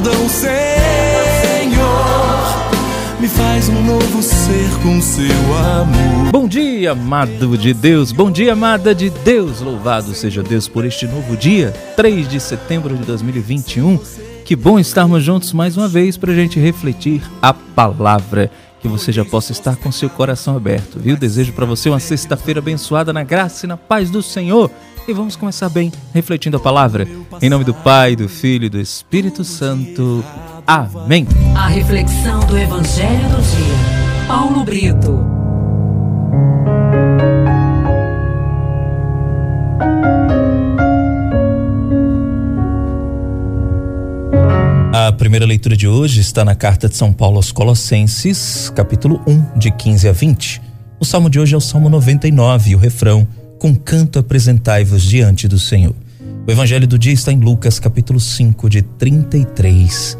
perdão, Senhor. Me faz um novo ser com seu amor. Bom dia, amado de Deus. Bom dia, amada de Deus. Louvado seja Deus por este novo dia, 3 de setembro de 2021. Que bom estarmos juntos mais uma vez para a gente refletir a palavra que você já possa estar com seu coração aberto, viu? Desejo para você uma sexta-feira abençoada na graça e na paz do Senhor. E vamos começar bem refletindo a palavra. Em nome do Pai, do Filho e do Espírito Santo. Amém. A reflexão do Evangelho do Dia. Paulo Brito. A primeira leitura de hoje está na carta de São Paulo aos Colossenses, capítulo 1, de 15 a 20. O salmo de hoje é o Salmo 99 e o refrão: Com canto apresentai-vos diante do Senhor. O evangelho do dia está em Lucas, capítulo 5, de 33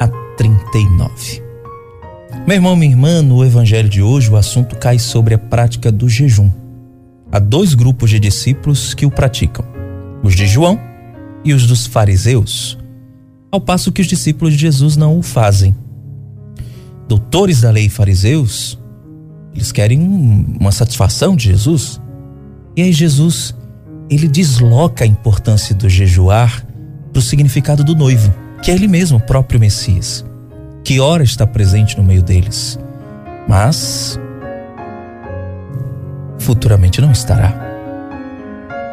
a 39. Meu irmão, minha irmã, no evangelho de hoje o assunto cai sobre a prática do jejum. Há dois grupos de discípulos que o praticam: os de João e os dos fariseus ao passo que os discípulos de Jesus não o fazem. Doutores da lei fariseus, eles querem uma satisfação de Jesus. E aí Jesus, ele desloca a importância do jejuar para o significado do noivo, que é ele mesmo, o próprio Messias, que ora está presente no meio deles, mas futuramente não estará.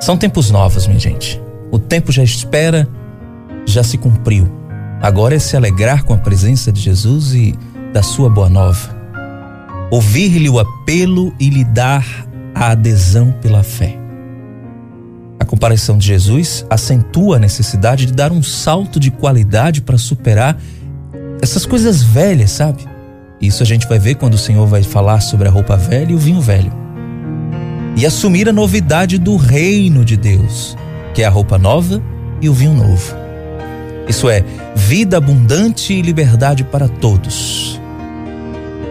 São tempos novos, minha gente. O tempo já espera já se cumpriu. Agora é se alegrar com a presença de Jesus e da sua boa nova. Ouvir-lhe o apelo e lhe dar a adesão pela fé. A comparação de Jesus acentua a necessidade de dar um salto de qualidade para superar essas coisas velhas, sabe? Isso a gente vai ver quando o Senhor vai falar sobre a roupa velha e o vinho velho. E assumir a novidade do reino de Deus, que é a roupa nova e o vinho novo. Isso é, vida abundante e liberdade para todos.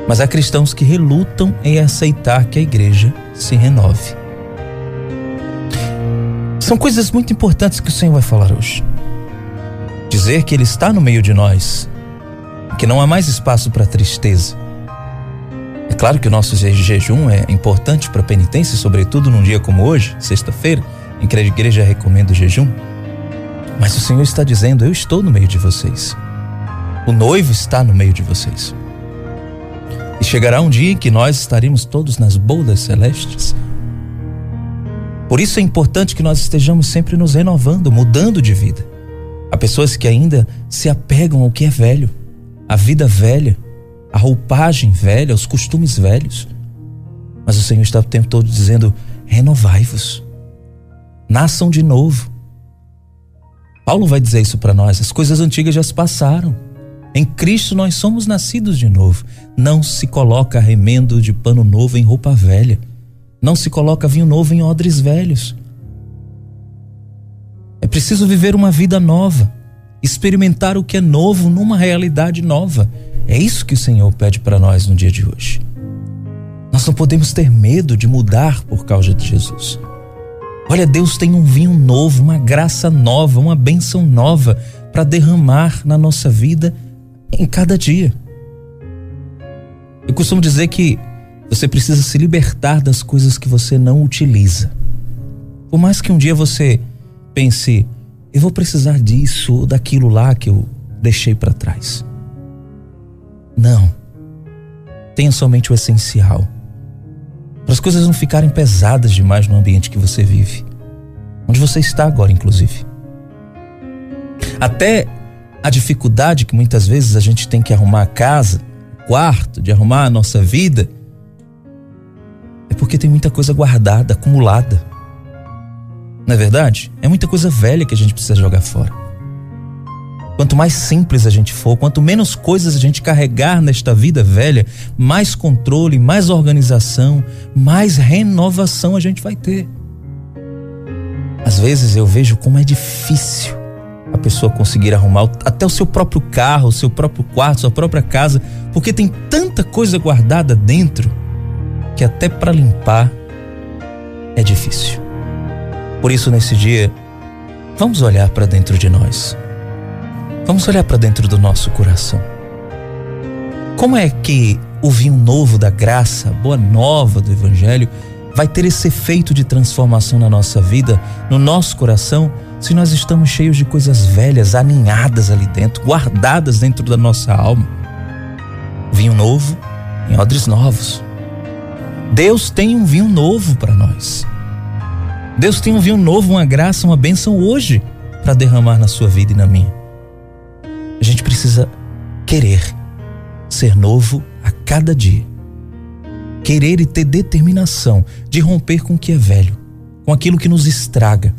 Mas há cristãos que relutam em aceitar que a igreja se renove. São coisas muito importantes que o Senhor vai falar hoje. Dizer que Ele está no meio de nós, que não há mais espaço para tristeza. É claro que o nosso jejum é importante para a penitência, sobretudo num dia como hoje, sexta-feira, em que a igreja recomenda o jejum. Mas o Senhor está dizendo: Eu estou no meio de vocês. O noivo está no meio de vocês. E chegará um dia em que nós estaremos todos nas bodas celestes. Por isso é importante que nós estejamos sempre nos renovando, mudando de vida. Há pessoas que ainda se apegam ao que é velho, à vida velha, à roupagem velha, aos costumes velhos. Mas o Senhor está o tempo todo dizendo: renovai-vos, nasçam de novo. Paulo vai dizer isso para nós: as coisas antigas já se passaram. Em Cristo nós somos nascidos de novo. Não se coloca remendo de pano novo em roupa velha. Não se coloca vinho novo em odres velhos. É preciso viver uma vida nova, experimentar o que é novo numa realidade nova. É isso que o Senhor pede para nós no dia de hoje. Nós não podemos ter medo de mudar por causa de Jesus. Olha, Deus tem um vinho novo, uma graça nova, uma bênção nova para derramar na nossa vida em cada dia. Eu costumo dizer que você precisa se libertar das coisas que você não utiliza. Por mais que um dia você pense, eu vou precisar disso ou daquilo lá que eu deixei para trás. Não. Tenha somente o essencial para as coisas não ficarem pesadas demais no ambiente que você vive, onde você está agora, inclusive. Até a dificuldade que muitas vezes a gente tem que arrumar a casa, o quarto, de arrumar a nossa vida, é porque tem muita coisa guardada, acumulada. Não é verdade? É muita coisa velha que a gente precisa jogar fora. Quanto mais simples a gente for, quanto menos coisas a gente carregar nesta vida velha, mais controle, mais organização, mais renovação a gente vai ter. Às vezes eu vejo como é difícil pessoa conseguir arrumar até o seu próprio carro, o seu próprio quarto, sua própria casa, porque tem tanta coisa guardada dentro que até para limpar é difícil. Por isso, nesse dia, vamos olhar para dentro de nós Vamos olhar para dentro do nosso coração. Como é que o vinho novo da graça, boa nova do Evangelho, vai ter esse efeito de transformação na nossa vida, no nosso coração, se nós estamos cheios de coisas velhas, aninhadas ali dentro, guardadas dentro da nossa alma? Vinho novo em odres novos. Deus tem um vinho novo para nós. Deus tem um vinho novo, uma graça, uma bênção hoje para derramar na sua vida e na minha. A gente precisa querer ser novo a cada dia. Querer e ter determinação de romper com o que é velho, com aquilo que nos estraga,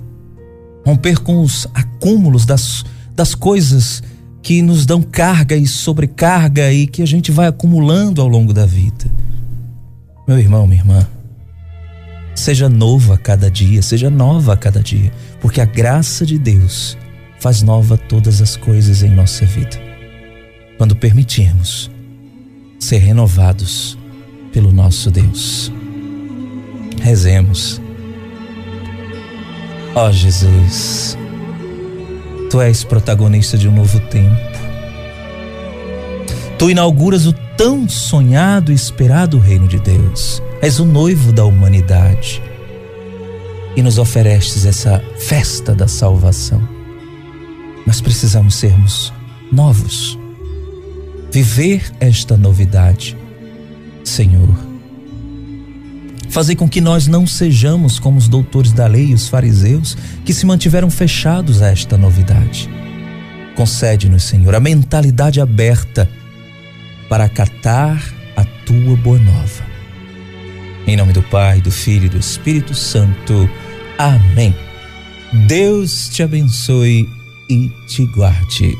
romper com os acúmulos das, das coisas que nos dão carga e sobrecarga e que a gente vai acumulando ao longo da vida. Meu irmão, minha irmã, seja novo a cada dia, seja nova a cada dia, porque a graça de Deus faz nova todas as coisas em nossa vida. Quando permitirmos ser renovados pelo nosso Deus. Rezemos. Ó oh, Jesus, Tu és protagonista de um novo tempo. Tu inauguras o tão sonhado e esperado reino de Deus. És o noivo da humanidade. E nos oferestes essa festa da salvação. Mas precisamos sermos novos. Viver esta novidade. Senhor, fazer com que nós não sejamos como os doutores da lei e os fariseus que se mantiveram fechados a esta novidade. Concede-nos, Senhor, a mentalidade aberta para acatar a tua boa nova. Em nome do Pai, do Filho e do Espírito Santo. Amém. Deus te abençoe e te guarde.